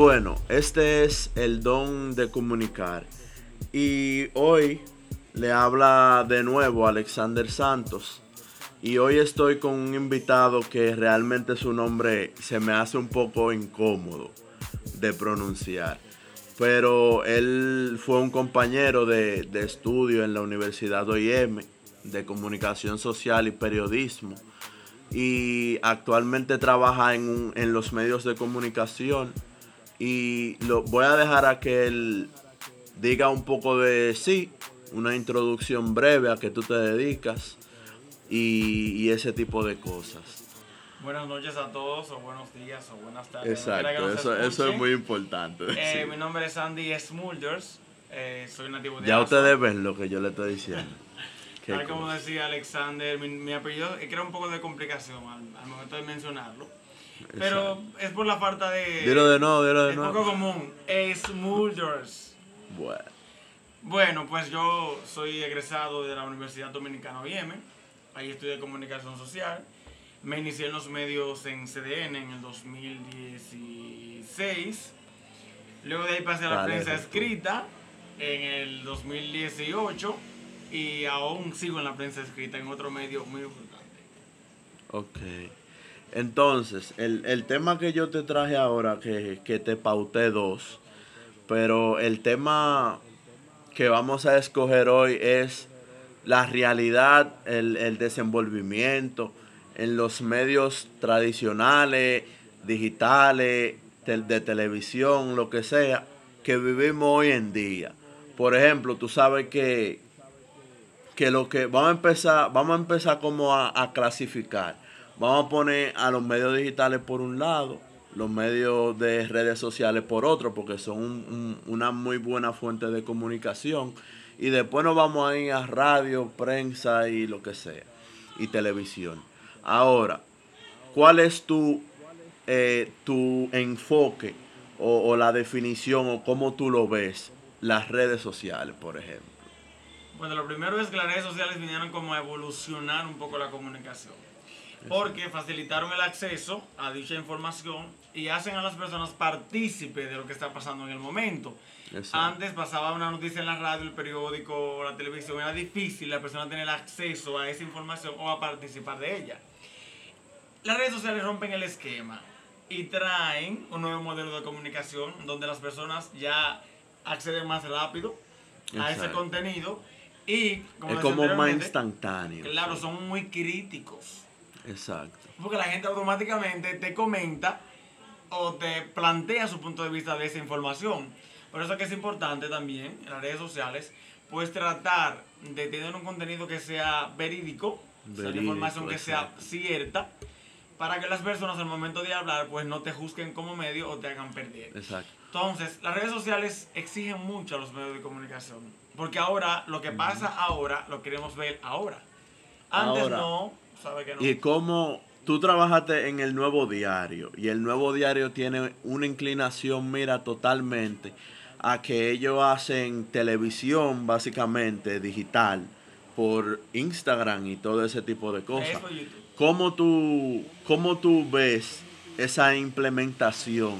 bueno, este es el don de comunicar. Y hoy le habla de nuevo Alexander Santos. Y hoy estoy con un invitado que realmente su nombre se me hace un poco incómodo de pronunciar. Pero él fue un compañero de, estudio en la Universidad OIM de Comunicación Social y Periodismo. Y actualmente trabaja en, en los medios de comunicación. Y lo voy a dejar a que él diga un poco de sí, una introducción breve a que tú te dedicas y, ese tipo de cosas. Buenas noches a todos, o buenos días, o buenas tardes. Exacto, eso, eso, es muy importante. Eh, mi nombre es Andy Smulders, eh, soy nativo de Ya ustedes ven lo que yo le estoy diciendo. Tal como decía Alexander, mi, apellido crea un poco de complicación al, momento de mencionarlo. Pero es por la falta de. Dilo de nuevo, dilo de nuevo. Es poco común. Smulders. Bueno. Bueno, pues yo soy egresado de la Universidad Dominicana OIM. Ahí estudié comunicación social. Me inicié en los medios en CDN en el 2016. Luego de ahí pasé a la prensa escrita en el 2018 y aún sigo en la prensa escrita en otro medio muy importante. Ok. Entonces, el, tema que yo te traje ahora, que, que te pauté dos, pero el tema que vamos a escoger hoy es la realidad, el, desenvolvimiento en los medios tradicionales, digitales, de, televisión, lo que sea, que vivimos hoy en día. Por ejemplo, tú sabes que, que lo que vamos a empezar, vamos a empezar como a, a clasificar. Vamos a poner a los medios digitales por un lado, los medios de redes sociales por otro, porque son una muy buena fuente de comunicación. Y después nos vamos a ir a radio, prensa y lo que sea, y televisión. Ahora, ¿cuál es tu, eh, tu enfoque o, o la definición o cómo tú lo ves las redes sociales, por ejemplo? Bueno, lo primero es que las redes sociales vinieron como a evolucionar un poco la comunicación porque facilitaron el acceso a dicha información y hacen a las personas partícipes de lo que está pasando en el momento. Antes pasaba una noticia en la radio, el periódico, la televisión, era difícil la persona tener acceso a esa información o a participar de ella. Las redes sociales rompen el esquema y traen un nuevo modelo de comunicación donde las personas ya acceden más rápido a ese contenido y como es como más instantáneo. Claro, son muy críticos. Exacto. Porque la gente automáticamente te comenta o te plantea su punto de vista de esa información. Por eso que es importante también en las redes sociales, pues tratar de tener un contenido que sea verídico, verídico información que sea cierta, para que las personas al momento de hablar pues no te juzguen como medio o te hagan perder. Exacto. Entonces, las redes sociales exigen mucho a los medios de comunicación, porque ahora lo que pasa ahora lo queremos ver ahora. Antes no, y cómo tú trabajaste en el nuevo diario y el nuevo diario tiene una inclinación, mira, totalmente a que ellos hacen televisión básicamente digital por Instagram y todo ese tipo de cosas. ¿Cómo tú, cómo tú ves esa implementación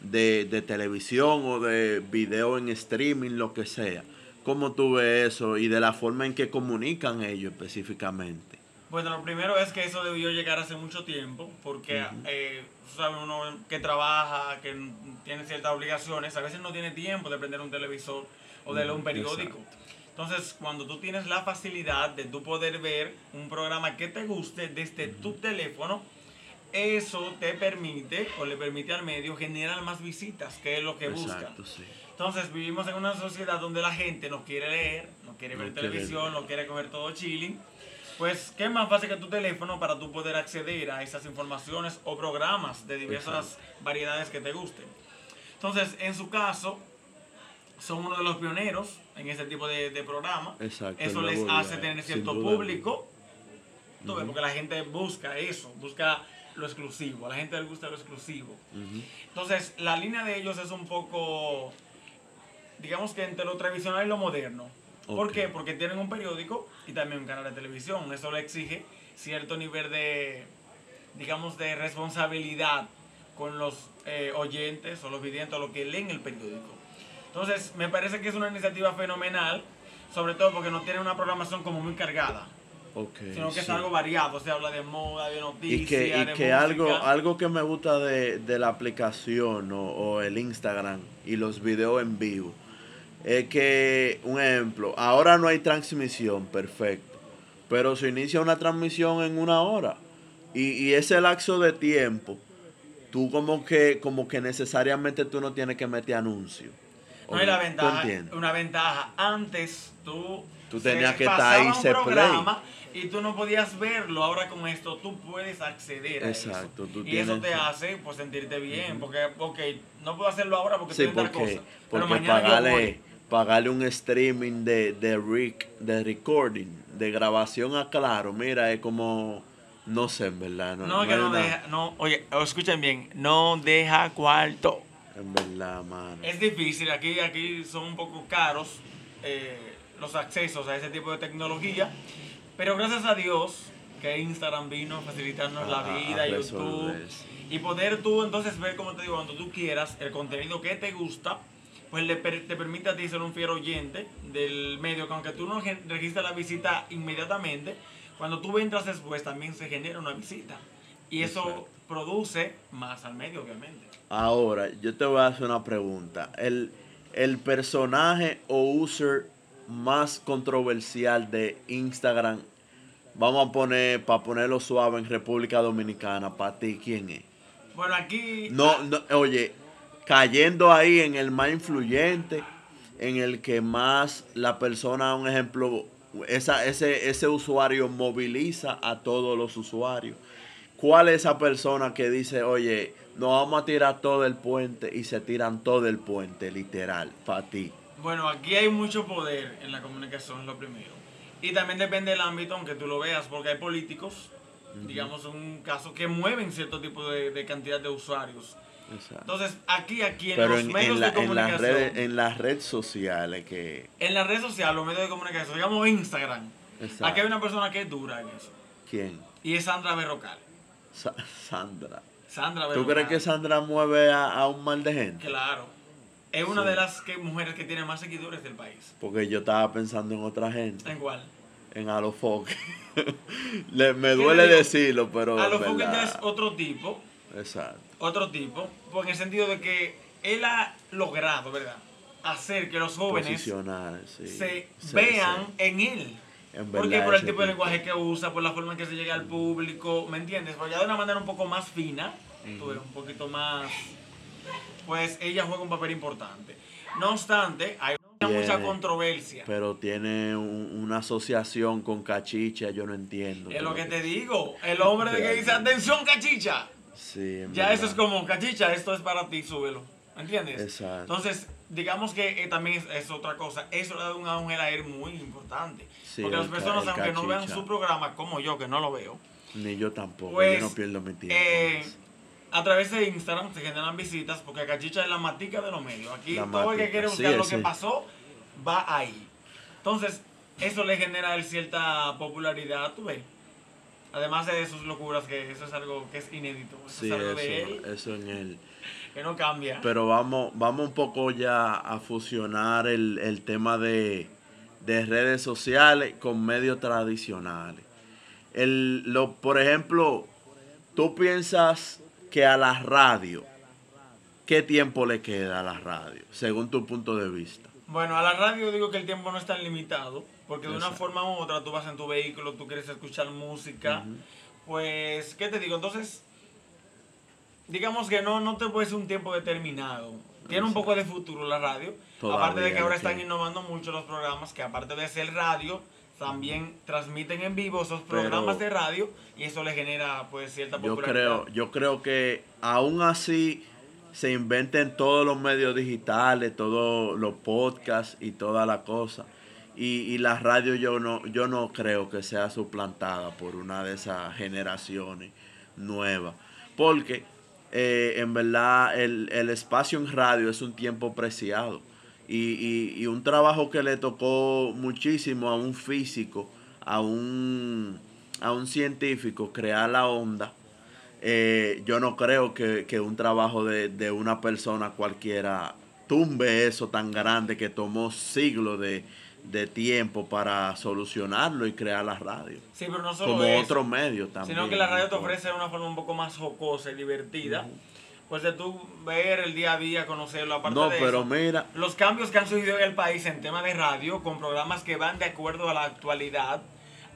de, de, televisión o de video en streaming, lo que sea? ¿Cómo tú ves eso y de la forma en que comunican ellos específicamente? Bueno, lo primero es que eso debió llegar hace mucho tiempo, porque eh, uno que trabaja, que tiene ciertas obligaciones, a veces no tiene tiempo de prender un televisor o de leer un periódico. Entonces, cuando tú tienes la facilidad de tú poder ver un programa que te guste desde tu teléfono, eso te permite o le permite al medio generar más visitas, que es lo que busca. Entonces, vivimos en una sociedad donde la gente no quiere leer, no quiere ver televisión, no quiere comer todo chilling pues, ¿qué más fácil que tu teléfono para tú poder acceder a esas informaciones o programas de diversas variedades que te gusten? Entonces, en su caso, son uno de los pioneros en ese tipo de, de programa. Exacto, eso les hace tener cierto público. Porque la gente busca eso, busca lo exclusivo. A la gente le gusta lo exclusivo. Entonces, la línea de ellos es un poco, digamos que entre lo tradicional y lo moderno. ¿Por qué? Porque tienen un periódico y también un canal de televisión. Eso le exige cierto nivel de, digamos, de responsabilidad con los eh, oyentes o los videntes o los que leen el periódico. Entonces, me parece que es una iniciativa fenomenal, sobre todo porque no tiene una programación como muy cargada. Okay, sino que sí. es algo variado, se habla de moda, de noticias, Y que, y de que algo, algo que me gusta de, de la aplicación o, o el Instagram y los videos en vivo es que, un ejemplo, ahora no hay transmisión, perfecto, pero se inicia una transmisión en una hora y, y ese lapso de tiempo, tú como que, como que necesariamente tú no tienes que meter anuncio. No hay la ¿Tú ventaja, una ventaja. Antes tú, Tú tenías que estar ahí, un play. programa y tú no podías verlo. Ahora con esto tú puedes acceder a Exacto, eso. tú y eso te hace pues sentirte bien, porque ok, no puedo hacerlo ahora porque Sí, estoy en tal porque. Pero porque mañana yo pagarle, voy. Pagarle un streaming de, de, rec- de recording, de grabación a claro, mira, es como, no sé, en verdad. No, No, no que no deja, no, oye, escuchen bien, no deja cuarto. En verdad, mano. Es difícil, aquí, aquí son un poco caros eh, los accesos a ese tipo de tecnología, pero gracias a Dios que Instagram vino a facilitarnos la vida, YouTube, y poder tú entonces ver, como te digo, cuando tú quieras, el contenido que te gusta, pues le per- te permite a ti ser un fiel oyente del medio, que aunque tú no registres la visita inmediatamente, cuando tú entras después también se genera una visita. Y eso Exacto. produce más al medio, obviamente. Ahora, yo te voy a hacer una pregunta. El, el personaje o user más controversial de Instagram, vamos a poner, para ponerlo suave en República Dominicana, para ti, ¿quién es? Bueno, aquí... No, no, oye, cayendo ahí en el más influyente, en el que más la persona, un ejemplo, esa, ese, ese usuario moviliza a todos los usuarios. ¿Cuál es esa persona que dice, oye, nos vamos a tirar todo el puente y se tiran todo el puente, literal, para ti? Bueno, aquí hay mucho poder en la comunicación, es lo primero. Y también depende del ámbito, aunque tú lo veas, porque hay políticos, digamos, un caso que mueven cierto tipo de, de cantidad de usuarios. Exacto. Entonces, aquí, aquí en Pero los en, medios en, la- de en las comunicación, redes, en las redes sociales que... en las redes sociales, los medios de comunicación, digamos Instagram, Exacto. aquí hay una persona que es dura en eso. ¿Quién? Y es Sandra Berrocal. Sa- Sandra. Sandra ¿Tú Berrocal. crees que Sandra mueve a, a un mal de gente? Claro. Es una Sí. de las que, mujeres que tiene más seguidores del país. Porque yo estaba pensando en otra gente, ¿En cuál? en Alofoque. Le- me ¿Qué duele decirlo, pero. A en los Fokker ya es otro tipo. Exacto. Otro tipo, por en el sentido de que él ha logrado, ¿verdad? Hacer que los jóvenes sí. se Sí, vean sí. en él. En Porque verdad, por el tipo de lenguaje que usa, por la forma en que se llega al público, ¿me entiendes? Pero ya de una manera un poco más fina, tú ves, un poquito más, pues ella juega un papel importante. No obstante, hay Tiene- mucha controversia. Pero tiene un- una asociación con Cachicha, yo no entiendo. Es lo que pero- te digo, el hombre de que dice, atención cachicha, Sí, Ya eso es como, cachicha, esto es para ti, súbelo. ¿Entiendes? Exacto. Entonces, digamos que eh, también es, es otra cosa. Eso le da un auge a él muy importante. Sí, Porque las personas, aunque no vean su programa, como yo, que no lo veo, Ni yo tampoco, pues, yo no pierdo mi tiempo. eh, a través de Instagram se generan visitas porque Cachicha es la matica de los medios. Aquí La todo el que matica, quiere sí, buscar lo que pasó, va ahí. Entonces, eso le genera cierta popularidad, tú ves. Además de sus locuras, que eso es algo que es inédito. Eso Sí, es algo de eso, él eso en él. que no cambia. Pero vamos, vamos un poco ya a fusionar el, el tema de, de redes sociales con medios tradicionales. El, lo, por ejemplo, tú piensas que a la radio, ¿qué tiempo le queda a la radio, según tu punto de vista? Bueno, a la radio digo que el tiempo no es tan limitado, porque de una forma u otra tú vas en tu vehículo, tú quieres escuchar música, pues, ¿qué te digo? Entonces, digamos que no, no te puede ser un tiempo determinado. Tiene un poco de futuro la radio, aparte de que ahora están innovando mucho los programas, que aparte de ser radio, también transmiten en vivo esos Pero- programas de radio y eso le genera pues cierta Yo popularidad. creo, yo creo que aún así se inventen todos los medios digitales, todos los podcasts y toda la cosa. Y, y la radio yo no, yo no creo que sea suplantada por una de esas generaciones nuevas. Porque eh, en verdad el, el espacio en radio es un tiempo preciado. Y, y- y un trabajo que le tocó muchísimo a un físico, a un, a un científico, crear la onda, eh, yo no creo que, que un trabajo de, de, una persona cualquiera tumbe eso tan grande que tomó siglos de, de tiempo para solucionarlo y crear la radio. Sí, pero no solo Como eso, otro medio también. Sino que la radio te ofrece una forma un poco más jocosa y divertida. Pues de tú ver el día a día, conocerlo, aparte No, de pero eso, mira, los cambios que han sucedido en el país en tema de radio, con programas que van de acuerdo a la actualidad,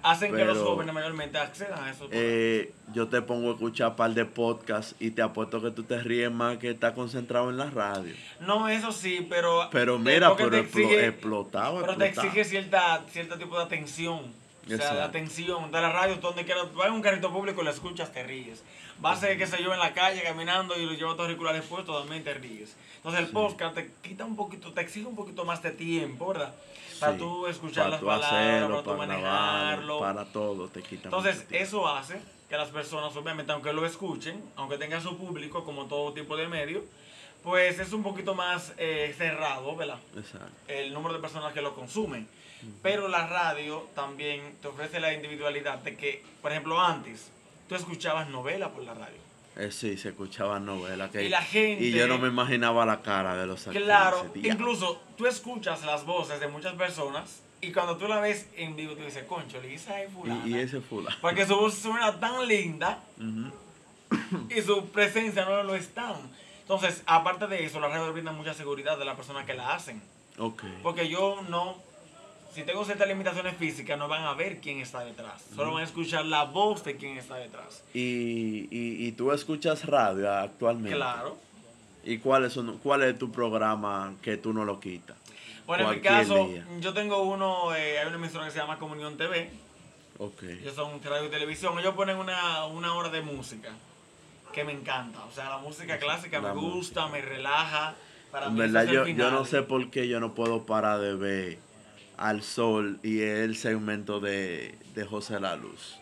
hacen que los jóvenes mayormente accedan a esos eh, yo te pongo a escuchar un par de podcasts y te apuesto que tú te ríes más que estás concentrado en la radio. No, eso sí, pero... Pero te- mira, pero exige- explotado, Pero te exige cierta, cierto tipo de atención. O sea, la atención de la radio, donde quieras, vas en un carrito público y la escuchas, te ríes. Vas, eh, qué sé yo, en la calle caminando y lo llevas tus auriculares puestos, también te ríes. Entonces el podcast te quita un poquito, te exige un poquito más de tiempo, ¿verdad? Para tú escuchar para las tú palabras, hacerlo, para tú para manejarlo. para todo, te quita Entonces, eso hace que las personas, obviamente, aunque lo escuchen, aunque tengan su público, como todo tipo de medio, pues es un poquito más eh, cerrado, ¿verdad? Exacto. el número de personas que lo consumen. Pero la radio también te ofrece la individualidad de que, por ejemplo, antes tú escuchabas novelas por la radio. Eh, sí, se escuchaban novelas. Que, Y la gente- Y yo no me imaginaba la cara de los actores. Claro, incluso tú escuchas las voces de muchas personas y cuando tú la ves en vivo tú dices, concho, Lisa es fulana. Y, y ese fulano. Porque su voz suena tan linda y su presencia no lo es tan. Entonces, aparte de eso, la radio brinda mucha seguridad de la persona que la hacen. Ok. Porque yo no, si tengo ciertas limitaciones físicas, no van a ver quién está detrás. Solo van a escuchar la voz de quién está detrás. Y, y, y tú escuchas radio actualmente. Claro. ¿Y cuál es, cuál es tu programa que tú no lo quitas? Bueno, en mi caso, día. yo tengo uno, eh, hay una emisora que se llama Comunión TV. Ok. Ellos son radio y televisión. Ellos ponen una, una hora de música que me encanta. O sea, la música clásica La me gusta, me relaja. Para En mí verdad, yo, yo no sé por qué yo no puedo parar de ver al sol y el segmento de, de José La Luz.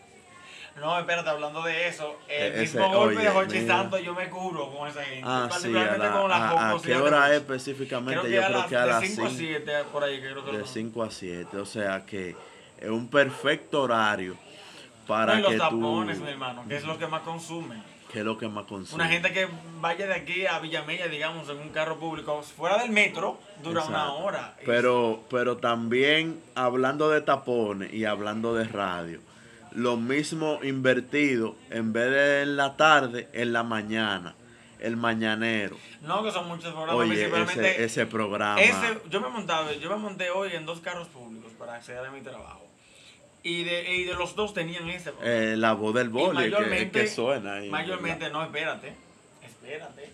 No, espérate, hablando de eso, el E- ese- mismo golpe de oye, Jochi mira. Santos yo me curo con esa gente. Ah, sí, a, la- con la a- a qué de hora es específicamente? Creo que yo a creo que a las de 5 a 5 7, por ahí, que creo que de lo- 5 a 7. O sea que es un perfecto horario para No, y los que tapones, tú... mi hermano, que es lo que más consume. ¿Qué es lo que más consume? Una gente que vaya de aquí a Villamella, digamos, en un carro público, fuera del metro, dura una hora. Pero, pero también hablando de tapones y hablando de radio, lo mismo invertido, en vez de en la tarde, en la mañana, el mañanero. No, que son muchos programas, Oye, ese programa. ese- yo me he montado, yo me monté hoy en dos carros públicos para acceder a mi trabajo. Y de, y de los dos tenían ese programa. eh, la voz del boli, que, suena ahí. mayormente, no, espérate, espérate.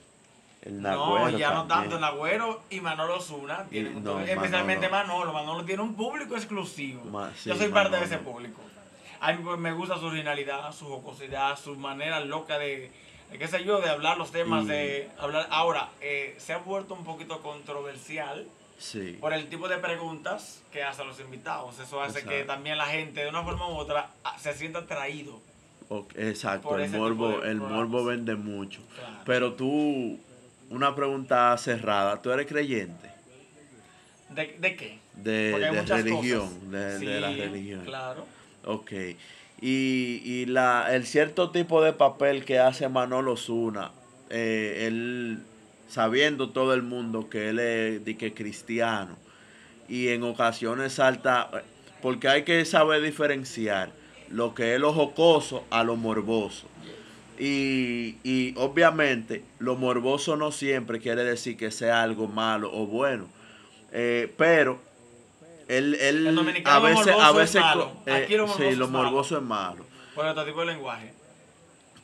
El No, Nagüero ya no también. tanto el Agüero y Manolo Zuna. Y- tienen un- no, especialmente Manolo. Manolo tiene un público exclusivo. Ma- sí, Yo soy parte de ese público. A mí pues, me gusta su originalidad, su jocosidad, su manera loca de, de qué sé yo, de hablar los temas, Y- de hablar. Ahora, eh, se ha vuelto un poquito controversial Sí. por el tipo de preguntas que hacen los invitados. Eso hace que también la gente, de una forma u otra, ah, se sienta atraído. Exacto, el morbo, el morbo vende mucho. Claro. Pero tú, una pregunta cerrada, ¿tú eres creyente? ¿De, de qué? De, de religión, de, de la religión. Claro. Ok. Y, y la, el cierto tipo de papel que hace Manolo Zuna, eh, él sabiendo todo el mundo que él es de que cristiano y en ocasiones salta, porque hay que saber diferenciar lo que es lo jocoso a lo morboso. Y, y obviamente lo morboso no siempre quiere decir que sea algo malo o bueno, Eh, pero él, él El a veces, a veces eh, Aquí lo morboso sí, lo es malo. morboso es malo. Por otro tipo de lenguaje.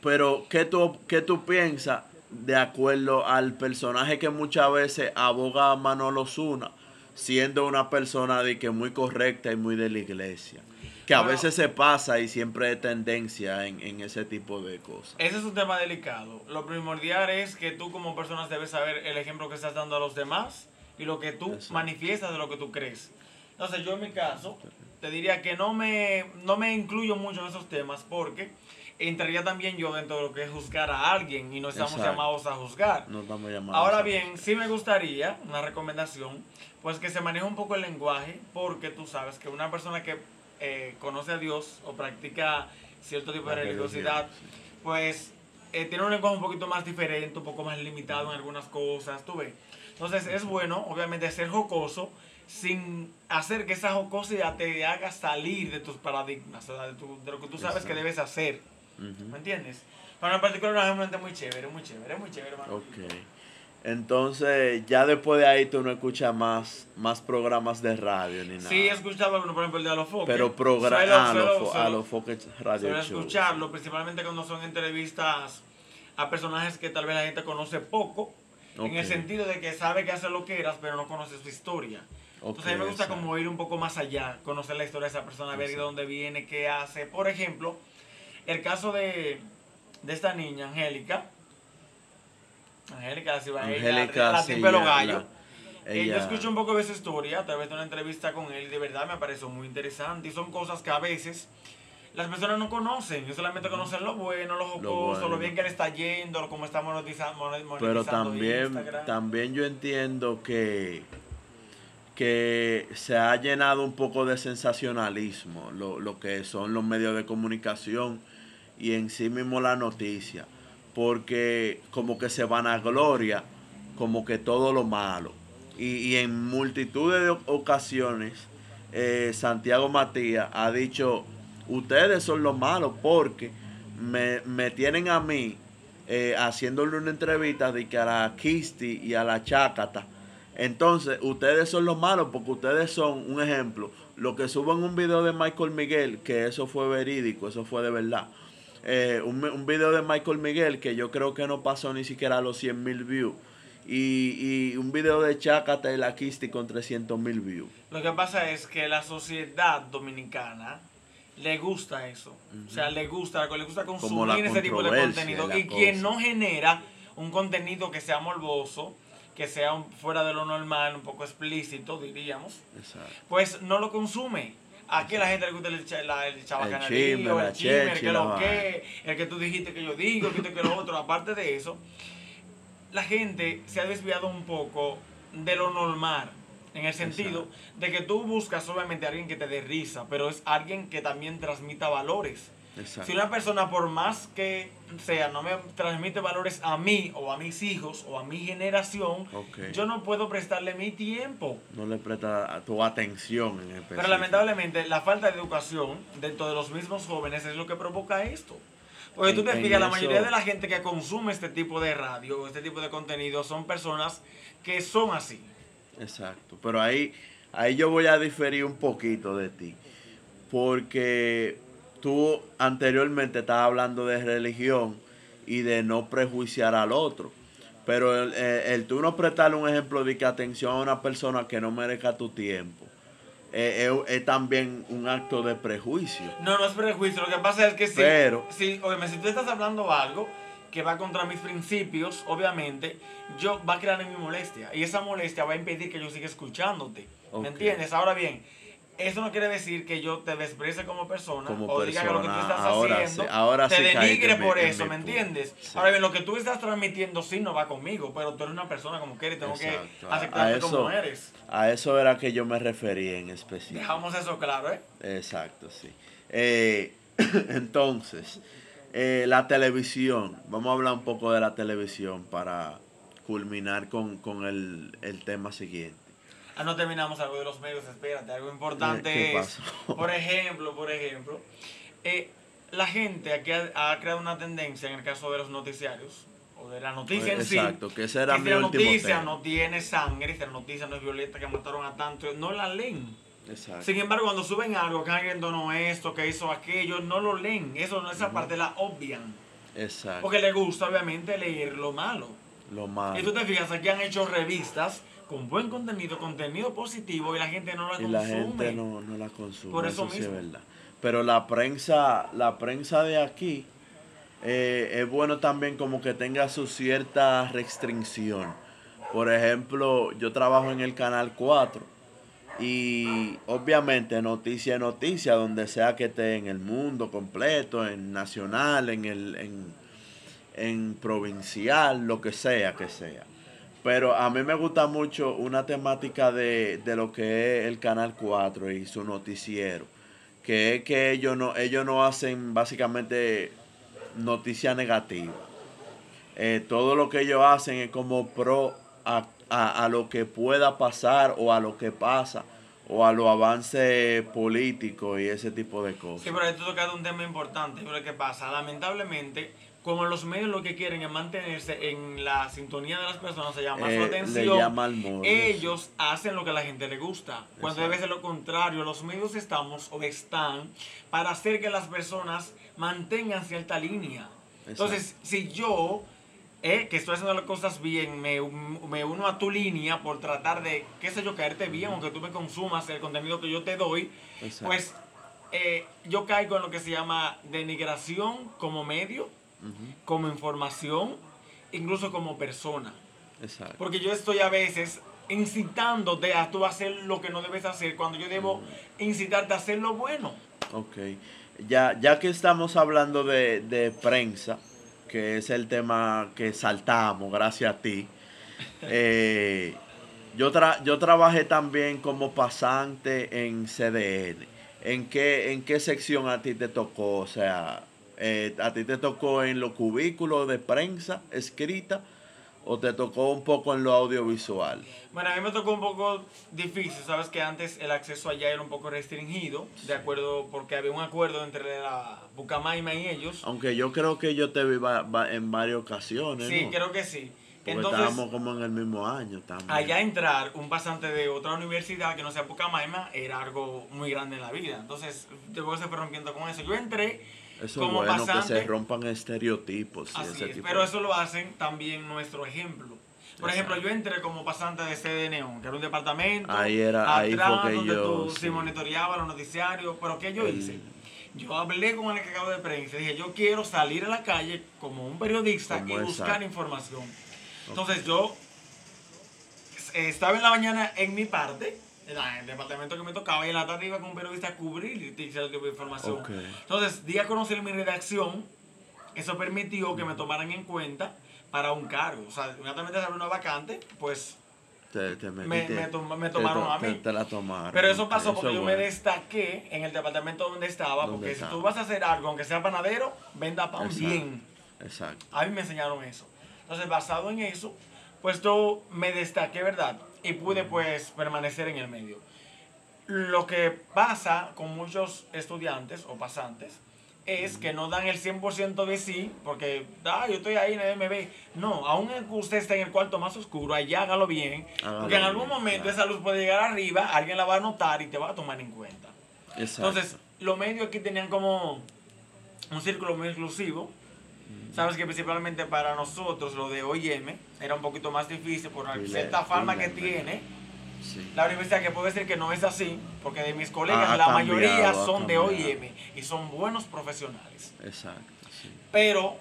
Pero, ¿qué tú, qué tú piensas de acuerdo al personaje que muchas veces aboga Manolo Zuna, siendo una persona de que muy correcta y muy de la iglesia? Que a Bueno. veces se pasa y siempre hay tendencia en, en ese tipo de cosas. Ese es un tema delicado. Lo primordial es que tú como persona debes saber el ejemplo que estás dando a los demás y lo que tú Exacto. manifiestas de lo que tú crees. Entonces yo en mi caso te diría que no me, no me incluyo mucho en esos temas porque entraría también yo dentro de lo que es juzgar a alguien y no estamos Exacto. llamados a juzgar. No estamos llamando Ahora bien, sí me gustaría, una recomendación, pues que se maneje un poco el lenguaje, porque tú sabes que una persona que eh, conoce a Dios o practica cierto tipo de religiosidad, pues eh, tiene un lenguaje un poquito más diferente, un poco más limitado en algunas cosas, tú ves. Entonces es bueno, obviamente, ser jocoso sin hacer que esa jocosidad te haga salir de tus paradigmas, o sea, de, tu- de lo que tú sabes que debes hacer. Ujú. ¿Me entiendes? Para en particular, es realmente muy chévere, muy chévere, muy chévere, hermano. Ok. Entonces, ya después de ahí tú no escuchas más, más programas de radio ni nada. Sí, he escuchado por ejemplo, el de Alofoque. Pero programas a suelo- los suelo- Foque Radio Suelo Show. escucharlo, principalmente cuando son entrevistas a personajes que tal vez la gente conoce poco, en el sentido de que sabe que hace lo que eras, pero no conoce su historia. Entonces a mí me gusta exacto. como ir un poco más allá, conocer la historia de esa persona, ver de dónde viene, qué hace. Por ejemplo, el caso de, de esta niña, Angélica. Angélica, si va Angélica, la sí, gallos. la- Eh, yo escuché un poco de su historia a través de una entrevista con él de verdad me pareció muy interesante y son cosas que a veces las personas no conocen, ellos solamente conocen lo bueno, lo jocoso, lo, bueno. bien que le está yendo, cómo está monetiza- mone- monetizando, Pero también, también yo entiendo que, que se ha llenado un poco de sensacionalismo lo, lo que son los medios de comunicación y en sí mismo la noticia. Porque como que se vanagloria como que todo lo malo. Y, y en multitud de ocasiones, eh, Santiago Matías ha dicho, ustedes son los malos porque me, me tienen a mí eh, haciéndole una entrevista de que a la Kisti y a la Chácata. Entonces, ustedes son los malos porque ustedes son, un ejemplo, lo que suben un video de Michael Miguel, que eso fue verídico, eso fue de verdad. Eh, un, un video de Michael Miguel que yo creo que no pasó ni siquiera a los 100 mil views. Y, y un video de Chácata y la Kisti con 300 mil views. Lo que pasa es que la sociedad dominicana le gusta eso. O sea, le gusta, le gusta consumir ese tipo de contenido. y quien no genera un contenido que sea morboso, que sea un- fuera de lo normal, un poco explícito, diríamos, Exacto. pues no lo consume. Aquí a la gente le gusta el, la, el chisme, el chisme, el que lo que, el que tú dijiste que yo digo, el que, que lo otro. Aparte de eso, la gente se ha desviado un poco de lo normal. En el sentido de que tú buscas obviamente a alguien que te dé risa, pero es alguien que también transmita valores. Exacto. Si una persona, por más que sea, no me transmite valores a mí o a mis hijos o a mi generación, yo no puedo prestarle mi tiempo. No le presta tu atención en específico. Pero lamentablemente la falta de educación dentro de los mismos jóvenes es lo que provoca esto. Porque tú te fijas, la mayoría de la gente que consume este tipo de radio, este tipo de contenido, son personas que son así. Exacto, pero ahí, ahí yo voy a diferir un poquito de ti, porque tú anteriormente estabas hablando de religión y de no prejuiciar al otro, pero el, el- el tú no prestarle un ejemplo de que atención a una persona que no merezca tu tiempo, eh, es, es también un acto de prejuicio. No, no es prejuicio. Lo que pasa es que si, Pero- si, óyeme, si tú estás hablando algo que va contra mis principios, obviamente, yo va a crear en mi molestia. Y esa molestia va a impedir que yo siga escuchándote. ¿Me entiendes? Ahora bien, eso no quiere decir que yo te desprecie como persona Como o diga que lo que tú estás ahora haciendo sí- ahora te sí denigre por en eso, ¿me entiendes? Sí. Ahora bien, lo que tú estás transmitiendo sí no va conmigo, pero tú eres una persona como que eres tengo Exacto. que aceptarte como eres. A eso era que yo me refería en específico. Dejamos eso claro, ¿eh? Exacto, sí. Eh, entonces, eh, la televisión. Vamos a hablar un poco de la televisión para culminar con, con el, el tema siguiente. Ah, no terminamos algo de los medios, espérate, algo importante ¿Qué es, por ejemplo, por ejemplo, eh, la gente aquí ha, ha creado una tendencia en el caso de los noticiarios, o de la noticia en sí, Exacto, que ese era que mi la último noticia tema. no tiene sangre, si la noticia no es violenta, que mataron a tanto, no la leen. Exacto. Sin embargo, cuando suben algo, que alguien donó esto, que hizo aquello, no lo leen, eso, esa parte la obvian, Exacto. porque le gusta obviamente leer lo malo. Lo malo. Y tú te fijas, aquí han hecho revistas con buen contenido, contenido positivo y la gente no la y consume. la gente no, no la consume. Por eso sí es mismo. verdad. Pero la prensa, la prensa de aquí eh, es bueno también como que tenga su cierta restricción. Por ejemplo, yo trabajo en el canal 4 y obviamente noticia es noticia donde sea que esté en el mundo completo, en nacional, en el en, en provincial, lo que sea que sea. Pero a mí me gusta mucho una temática de, de lo que es el Canal 4 y su noticiero. Que es que ellos no, ellos no hacen básicamente noticias negativas. eh, todo lo que ellos hacen es como pro a, a, a, lo que pueda pasar o a lo que pasa o a los avances políticos y ese tipo de cosas. Sí, pero esto toca un tema importante. Pero ¿qué pasa? Lamentablemente, como los medios lo que quieren es mantenerse en la sintonía de las personas, se llama Eh, su atención, llama ellos hacen lo que a la gente le gusta. Cuando debe ser lo contrario, los medios estamos o están para hacer que las personas mantengan cierta línea. Entonces, si yo, eh, que estoy haciendo las cosas bien, me, me uno a tu línea por tratar de, qué sé yo, caerte bien, aunque tú me consumas el contenido que yo te doy, Exacto. pues eh, yo caigo en lo que se llama denigración como medio, como información, incluso como persona. Exacto. Porque yo estoy a veces incitándote a tú hacer lo que no debes hacer cuando yo debo incitarte a hacer lo bueno. Ok. Ya, ya que estamos hablando de, de prensa, que es el tema que saltamos, gracias a ti. eh, yo, tra- yo trabajé también como pasante en CDN. ¿En qué, ¿En qué sección a ti te tocó? O sea, eh, ¿a ti te tocó en los cubículos de prensa escrita o te tocó un poco en lo audiovisual? Bueno, a mí me tocó un poco difícil, sabes que antes el acceso allá era un poco restringido, de acuerdo, porque había un acuerdo entre la Bucamaima y ellos. Aunque yo creo que yo te vi va- va- en varias ocasiones. Sí, ¿no? creo que sí. Porque Entonces, estábamos como en el mismo año también. allá entrar un pasante de otra universidad que no sea Pucamaima era algo muy grande en la vida. Entonces, luego se fue rompiendo con eso. Yo entré Eso es como bueno que se rompan estereotipos. y Así ese es, tipo pero de- eso lo hacen también nuestro ejemplo. Por ejemplo, yo entré como pasante de CDNO, que era un departamento Ahí era- ahí fue atrás que donde yo, tú sí. sí monitoreabas los noticiarios, pero ¿qué yo El- hice? Yo hablé con el encargado de prensa y dije, yo quiero salir a la calle como un periodista Como y buscar información. Entonces yo eh, estaba en la mañana en mi parte, en el departamento que me tocaba, y en la tarde iba con un periodista a cubrir ese tipo de información. Ok. Entonces, di a conocer mi redacción, eso permitió que me tomaran en cuenta para un cargo. O sea, inmediatamente se abrió una vacante, pues... Te, te Me- metiste- me tom- me te tomaron to- a mí. Te, te la tomaron. Pero eso pasó porque yo me bueno. destaqué en el departamento donde estaba, ¿Dónde porque si tú vas a hacer algo, aunque sea panadero, venda pan Exacto. bien. Exacto. A mí me enseñaron eso. Entonces, basado en eso, pues yo me destaqué, ¿verdad? Y pude pues permanecer en el medio. Lo que pasa con muchos estudiantes o pasantes es que no dan el 100% de sí, porque, ah, yo estoy ahí, nadie me ve. No, aún usted está en el cuarto más oscuro, allá hágalo bien, Hágalo porque en algún momento claro. esa luz puede llegar arriba, alguien la va a notar y te va a tomar en cuenta. Exacto. Entonces, los medios aquí tenían como un círculo muy exclusivo. Sabes que principalmente para nosotros lo de OIM era un poquito más difícil por File- cierta fama que tiene sí. la universidad, que puedo decir que no es así, porque de mis colegas la cambiado, mayoría son de. OIM y son buenos profesionales. Exacto. Sí. Pero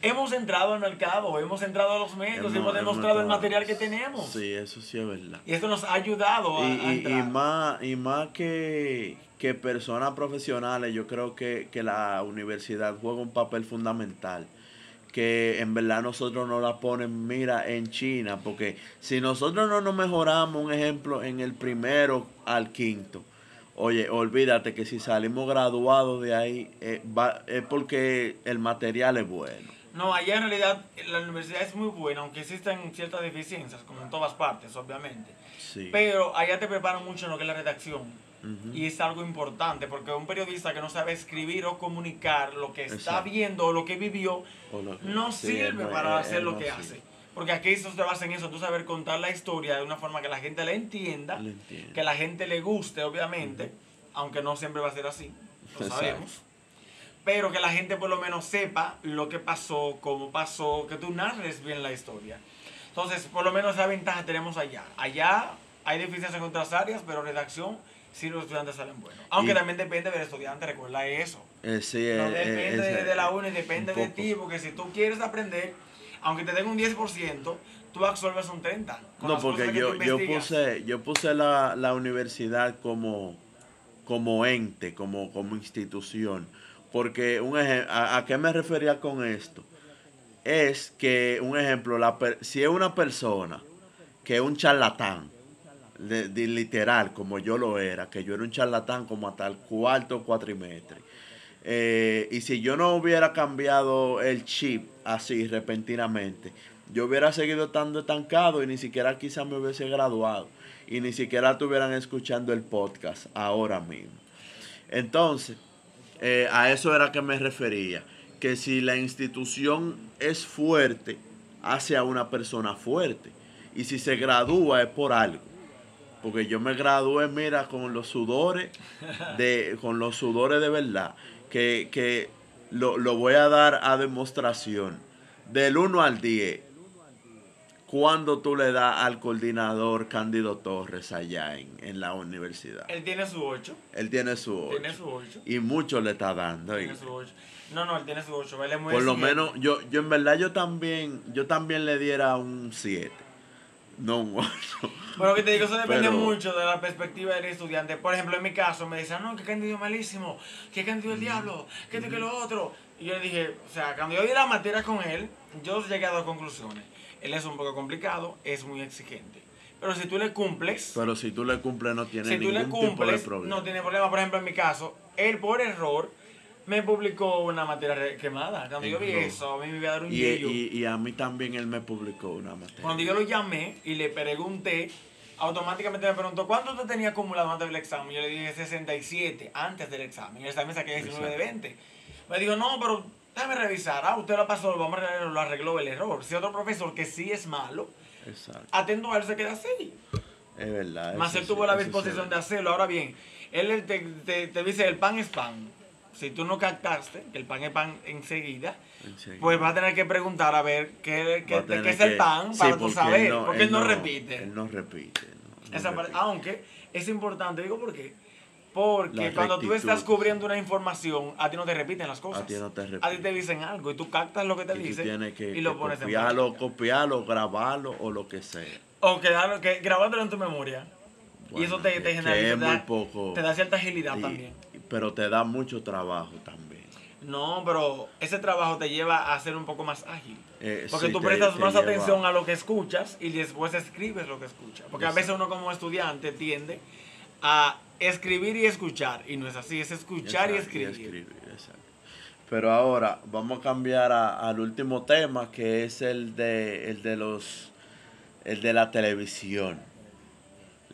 hemos entrado al mercado, hemos entrado a los medios, hemos, Hemos- demostrado el material que tenemos. Sí, eso sí es verdad. Y esto nos ha ayudado a, Y, a y- más, y más que, que personas profesionales, yo creo que, que la universidad juega un papel fundamental. Que en verdad nosotros no la ponen, mira, en China, porque si nosotros no nos mejoramos, un ejemplo, en el primero al quinto, oye, olvídate que si salimos graduados de ahí, eh, va- es porque el material es bueno. No, allá en realidad la universidad es muy buena, aunque existen ciertas deficiencias, como en todas partes, obviamente. Sí. Pero allá te preparan mucho en lo que es la redacción. Ujú. Y es algo importante, porque un periodista que no sabe escribir o comunicar lo que está Exacto. viendo o lo que vivió, lo que- no sí, sirve no- para hacer él lo no que hace. Porque aquí eso se basa en eso, tú saber contar la historia de una forma que la gente la entienda, que la gente le guste, obviamente, aunque no siempre va a ser así, lo Exacto. sabemos. Pero que la gente por lo menos sepa lo que pasó, cómo pasó, que tú narres bien la historia. Entonces, por lo menos esa ventaja tenemos allá. Allá hay deficiencias en otras áreas, pero redacción sí los estudiantes salen buenos. Aunque Y- también depende del estudiante, recuerda eso. Eh, sí, No eh, depende eh, de, la UNI, depende un de ti, porque si tú quieres aprender, aunque te den un 10%, tú absorbes un 30%. con No, porque yo, yo puse, yo puse la, la universidad como, como ente, como, como institución. Porque un a, ¿a qué me refería con esto? Es que, un ejemplo, la per- si es una persona que es un charlatán, de- de literal, como yo lo era, que yo era un charlatán como hasta el cuarto cuatrimestre, Eh, y si yo no hubiera cambiado el chip así repentinamente, yo hubiera seguido estando estancado y ni siquiera quizá me hubiese graduado y ni siquiera estuvieran escuchando el podcast ahora mismo. Entonces, eh, a eso era que me refería, que si la institución es fuerte, hace a una persona fuerte. Y si se gradúa es por algo. Porque yo me gradué, mira, con los sudores de, con los sudores de verdad. Que, que lo, lo voy a dar a demostración. Del 1 al 10, ¿cuándo tú le das al coordinador Cándido Torres allá en, en la universidad? Él tiene su 8. Él tiene su 8. Tiene su 8. Y mucho le está dando. Tiene su 8. No, no, él tiene su 8. Él es muy Por lo menos, yo, yo en verdad yo también, yo también le diera un 7. No 8. Bueno, que te digo, eso depende Pero- mucho de la perspectiva del estudiante. Por ejemplo, en mi caso, me decían, no, que Cándido es malísimo, que Cándido es el diablo, que esto que lo otro. Y yo le dije, o sea, cuando yo vi la materia con él, yo llegué a dos conclusiones. Él es un poco complicado, es muy exigente. Pero si tú le cumples, Pero si tú le cumples no tiene si tú ningún le tipo de cumples, problema. no tiene problema. Por ejemplo, en mi caso, él por error me publicó una materia quemada. Cuando yo vi eso, a mí me iba a dar un y, yello. y, y a mí también él me publicó una materia. Cuando yo lo llamé y le pregunté, automáticamente me preguntó, ¿cuánto usted tenía acumulado antes del examen? Yo le dije 67 antes del examen. Y el examen saqué 19 de 20. Me dijo, no, pero déjame revisar. Ah, usted lo pasó, vamos a lo arregló el error. Si otro profesor que sí es malo, Exacto. atento a él se queda así. Es verdad. Más él sí, tuvo la sí disposición es de hacerlo. Ahora bien, él te, te, te dice, el pan es pan. Si tú no captaste que el pan es pan enseguida, Enseguida. pues vas a tener que preguntar a ver qué, qué, qué es el pan sí, para tú porque saber. porque él no, repite. Él no repite. no, parte- aunque es importante, digo por qué. Porque La cuando tú rectitud. estás cubriendo una información, a ti no te repiten las cosas. A ti no te A ti repiten. te dicen algo y tú captas lo que te Y tú dicen que, y lo que pones en copiarlo, práctica. copiarlo, grabarlo o lo que sea. O quedarlo, que grabártelo en tu memoria. y eso te, te genera, es te, da, poco. te da cierta agilidad también. Pero te da mucho trabajo también. No, pero ese trabajo te lleva a ser un poco más ágil. Eh, Porque sí, tú prestas te más atención a lo que escuchas y después escribes lo que escuchas. Porque a veces uno como estudiante tiende a escribir y escuchar. Y no es así, es escuchar y Exacto, escribir. exacto. Pero ahora vamos a cambiar a- al último tema que es el de el de los el de la televisión.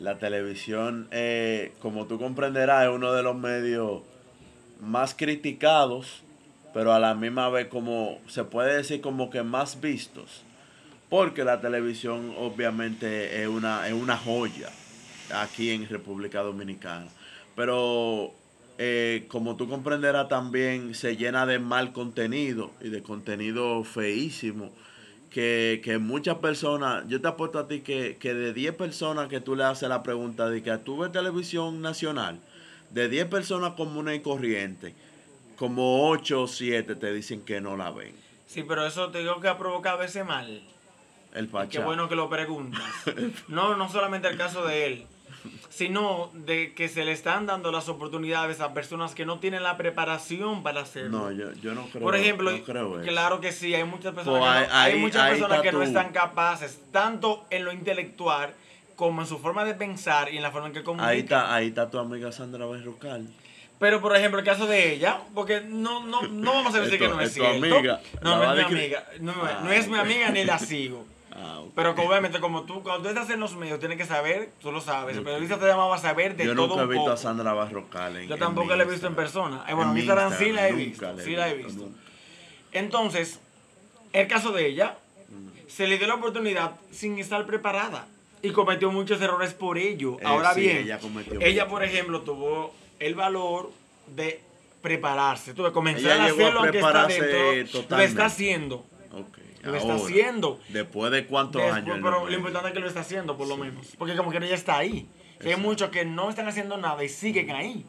La televisión, eh, como tú comprenderás, es uno de los medios más criticados, pero a la misma vez como se puede decir como que más vistos. Porque la televisión obviamente es una, es una joya aquí en República Dominicana. Pero eh, como tú comprenderás también se llena de mal contenido y de contenido feísimo. Que, que muchas personas, yo te apuesto a ti que, que de 10 personas que tú le haces la pregunta de que tú ves televisión nacional, de 10 personas comunes y corrientes, como 8 o 7 te dicen que no la ven. Sí, pero eso te digo que ha provocado ese mal. El Pachá. Qué bueno que lo preguntas. No, no solamente el caso de él, sino de que se le están dando las oportunidades a personas que no tienen la preparación para hacerlo. No, yo, yo no creo Por ejemplo, no creo eso. claro que sí, hay muchas personas, Pues que, ahí- no, hay ahí- muchas ahí personas está que no tú. están capaces, tanto en lo intelectual como en su forma de pensar y en la forma en que comunican. Ahí está, ahí está tu amiga Sandra Berrocal. Pero, por ejemplo, el caso de ella, porque no, no, no vamos a decir Es que no es, cierto. amiga. No, no es mi amiga. No, no es mi amiga ni la sigo. Ah. Pero que obviamente como tú, cuando tú estás en los medios, tienes que saber, tú lo sabes. El periodista te llamaba a saber de Yo todo nunca he visto poco. a Sandra Barrocal en Yo tampoco la he visto en Instagram. persona. Eh, bueno, en mi Instagram sí la he visto. Sí la he visto, nunca. Entonces, el caso de ella, Mm. se le dio la oportunidad sin estar preparada. Y cometió muchos errores por ello. Eh, Ahora sí, bien, ella por ejemplo, tuvo el valor de prepararse. Tuve que comenzar Ella a llegó a hacerlo aunque está dentro. Lo está haciendo. Ok, Lo está haciendo. Después de cuántos Después, años. pero lo importante es que lo está haciendo, por lo menos. Porque como que ella está ahí. Hay muchos que no están haciendo nada y siguen ahí.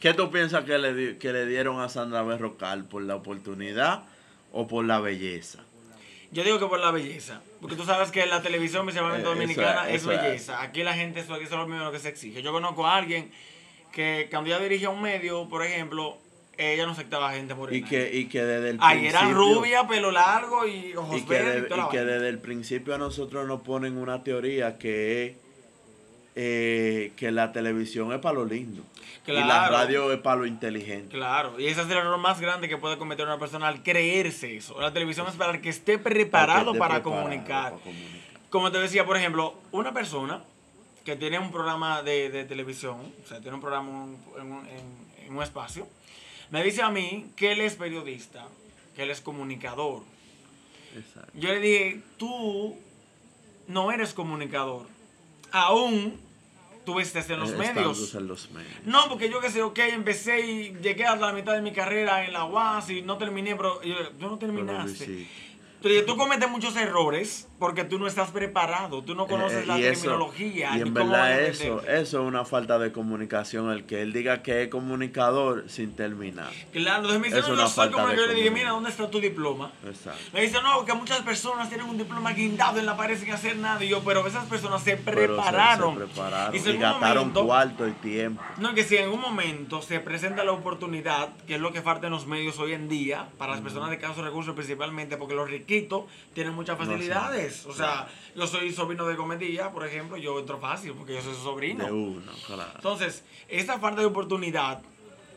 ¿Qué tú piensas que le, que le dieron a Sandra Berrocal? ¿Por la oportunidad o por la belleza? Yo digo que por la belleza. Porque tú sabes que la televisión, principalmente Eh, eso dominicana, es, es eso es. belleza. Aquí la gente, eso, eso es lo primero que se exige. Yo conozco a alguien que cuando ella dirigía un medio, por ejemplo, ella no aceptaba gente morena. Y que, y que desde el Ahí principio- rubia, pelo largo y ojos Y que, verdes y de- la y que desde el principio a nosotros nos ponen una teoría que es eh, que la televisión es para lo lindo. Y la radio es para lo inteligente. Claro, y ese es el error más grande que puede cometer una persona al creerse eso. La televisión es para el que esté preparado Para que esté para preparado comunicar. para comunicar. Como te decía, por ejemplo, una persona que tiene un programa de, de televisión, o sea, tiene un programa en- en un espacio, me dice a mí que él es periodista, que él es comunicador. Exacto. Yo le dije, tú no eres comunicador. Aún tú estés en los en los medios. No, porque yo que sé, ok, empecé y llegué a la mitad de mi carrera en la UAS y no terminé, pero yo, tú no Pero lo terminaste. hiciste. Pero tú cometes muchos errores porque tú no estás preparado, tú no conoces Eh, la y terminología. Y en verdad eso, eso es una falta de comunicación, el que él diga que es comunicador sin terminar. Claro, entonces me dice, Es no, una yo soy de yo le dije, mira, ¿dónde está tu diploma? Exacto. Me dice, no, que muchas personas tienen un diploma guindado en la pared sin hacer nada. Y yo, pero esas personas se Pero se- prepararon. Se, prepararon. Y Y, si un gastaron momento- cuarto y tiempo. No, que si en un momento se presenta la oportunidad, que es lo que falta en los medios hoy en día, para las personas de escasos recursos principalmente, porque los riquitos tienen muchas No, sí. Facilidades. O sea, yo soy sobrino de Comedía, por ejemplo, yo entro fácil porque yo soy su sobrino. De uno, claro. Entonces, esa falta de oportunidad,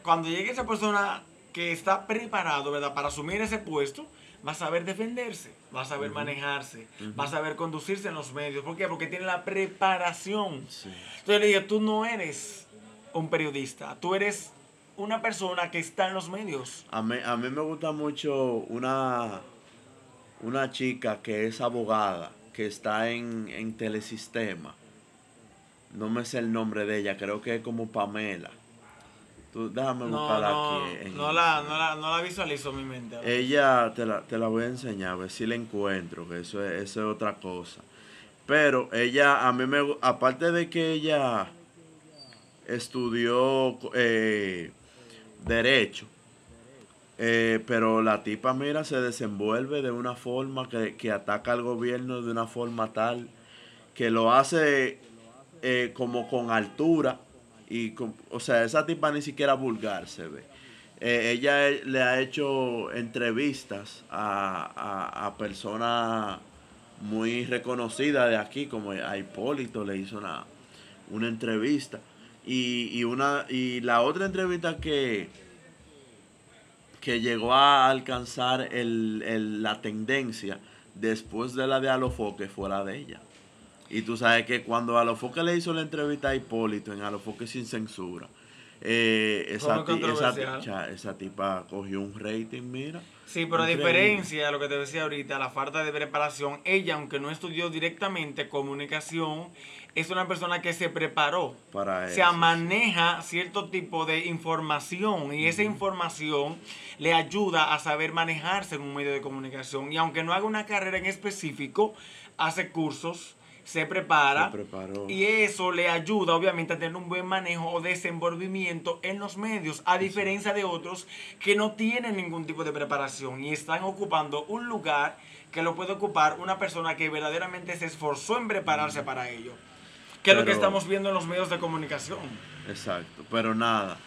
cuando llegue esa persona que está preparado, ¿verdad?, para asumir ese puesto, va a saber defenderse, va a saber manejarse, va a saber conducirse en los medios. ¿Por qué? Porque tiene la preparación. Sí. Entonces le dije, tú no eres un periodista, tú eres una persona que está en los medios. A mí, a mí me gusta mucho una, una chica que es abogada, que está en, en Telesistema. No me sé el nombre de ella, creo que es como Pamela. Tú, déjame No, buscarla no, aquí. no, la, no, la, no la visualizo en mi mente. Ella te la, te la voy a enseñar, a ver si la encuentro, que eso es, eso es otra cosa. Pero ella, a mí me, aparte de que ella estudió eh, derecho, eh, pero la tipa, mira, se desenvuelve de una forma que, que ataca al gobierno de una forma tal que lo hace eh, como con altura y con- o sea, esa tipa ni siquiera vulgar se ve. Eh, ella le ha hecho entrevistas a, a, a personas muy reconocidas de aquí, como a Hipólito le hizo una, una entrevista. Y, y, una, y la otra entrevista que, que llegó a alcanzar el, el- la tendencia después de la de Alofoque fue la de ella. Y tú sabes que cuando Alofoque le hizo la entrevista a Hipólito en Alofoque sin censura, eh, esa, esa, cha- esa tipa cogió un rating, mira. Sí, pero a diferencia de lo que te decía ahorita, la falta de preparación, ella, aunque no estudió directamente comunicación, es una persona que se preparó. Para O sea, eso. maneja cierto tipo de información y esa información le ayuda a saber manejarse en un medio de comunicación. Y aunque no haga una carrera en específico, hace cursos, se prepara. Se preparó. Y eso le ayuda, obviamente, a tener un buen manejo o desenvolvimiento en los medios, a diferencia de otros que no tienen ningún tipo de preparación y están ocupando un lugar que lo puede ocupar una persona que verdaderamente se esforzó en prepararse para ello. Que es lo que estamos viendo en los medios de comunicación. Exacto, pero nada.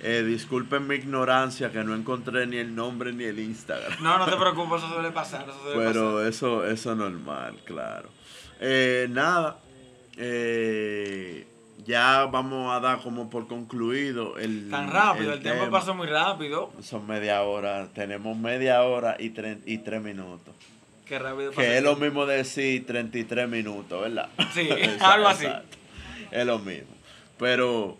Eh, disculpen mi ignorancia que no encontré ni el nombre ni el Instagram. No, no te preocupes, eso suele pasar. Eso suele Pero pasar. eso eso normal, claro. Eh, nada, eh, ya vamos a dar como por concluido el Tan rápido, el, tiempo tema. pasó muy rápido. Son media hora, tenemos media hora y, tre- y tres minutos. Qué rápido pasó. Que es el lo mismo decir 33 minutos, ¿verdad? Sí, Exacto, algo así. exacto. Es lo mismo. Pero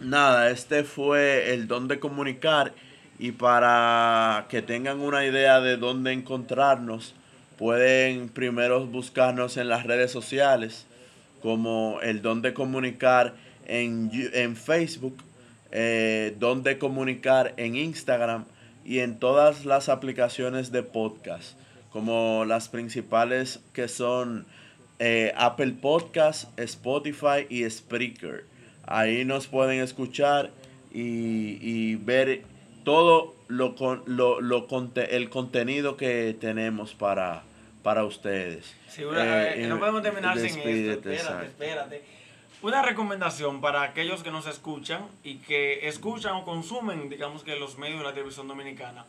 nada, este fue el don de comunicar y para que tengan una idea de dónde encontrarnos, pueden primero buscarnos en las redes sociales como el don de comunicar en, en Facebook, eh, comunicar en Instagram y en todas las aplicaciones de podcast, como las principales que son eh, Apple Podcast, Spotify y Spreaker. Ahí nos pueden escuchar y, y ver todo lo, lo, lo conte- el contenido que tenemos para, para ustedes. Sí, una- Eh, eh, no podemos terminar sin esto. Espérate, exacto. espérate. Una recomendación para aquellos que nos escuchan y que escuchan o consumen, digamos que los medios de la televisión dominicana.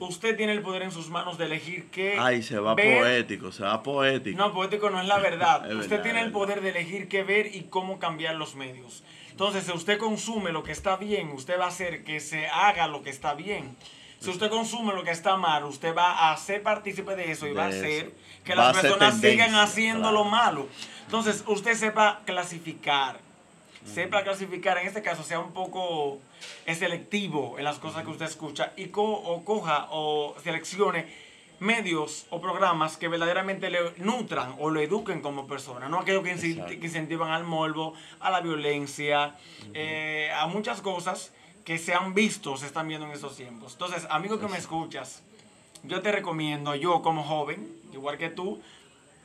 Usted tiene el poder en sus manos de elegir qué. Ay, se va poético, se va poético. No, poético no es la verdad. usted tiene el poder de elegir qué ver y cómo cambiar los medios. Entonces, si usted consume lo que está bien, usted va a hacer que se haga lo que está bien. Si usted consume lo que está mal, usted va a ser partícipe de eso y va a hacer que las personas sigan haciendo lo malo. Entonces, usted sepa clasificar. Sepa clasificar, en este caso, sea un poco selectivo en las cosas que usted escucha y o coja o seleccione medios o programas que verdaderamente le nutran o lo eduquen como persona, no aquellos que, incentivan al morbo, a la violencia, eh, a muchas cosas que se han visto, se están viendo en estos tiempos. Entonces, amigo que me escuchas, yo te recomiendo, yo como joven, igual que tú,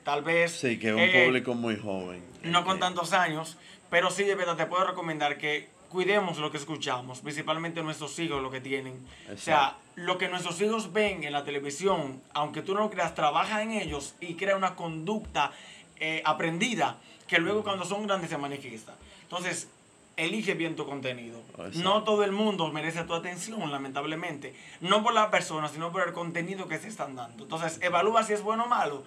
tal vez... Sí, que es un eh, público muy joven. No con tantos años, pero sí, de verdad, te puedo recomendar que cuidemos lo que escuchamos, principalmente nuestros hijos, lo que tienen. O sea, lo que nuestros hijos ven en la televisión, aunque tú no lo creas, trabaja en ellos y crea una conducta eh, aprendida que luego cuando son grandes se manifiesta. Entonces, elige bien tu contenido. No todo el mundo merece tu atención, lamentablemente. No por la persona, sino por el contenido que se están dando. Entonces, evalúa si es bueno o malo.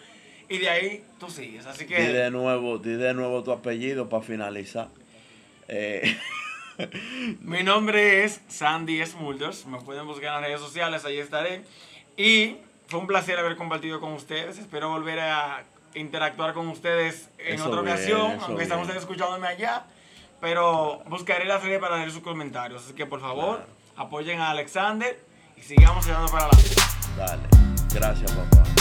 Y de ahí tú sigues. Así que. Di de nuevo, di de nuevo tu apellido para finalizar. Eh. Mi nombre es Sandy Smulders. Me pueden buscar en las redes sociales, ahí estaré. Y fue un placer haber compartido con ustedes. Espero volver a interactuar con ustedes en otra ocasión, aunque están ustedes escuchándome allá. Pero buscaré la serie para leer sus comentarios. Así que por favor, apoyen a Alexander y sigamos llegando para adelante. Dale. Gracias, papá.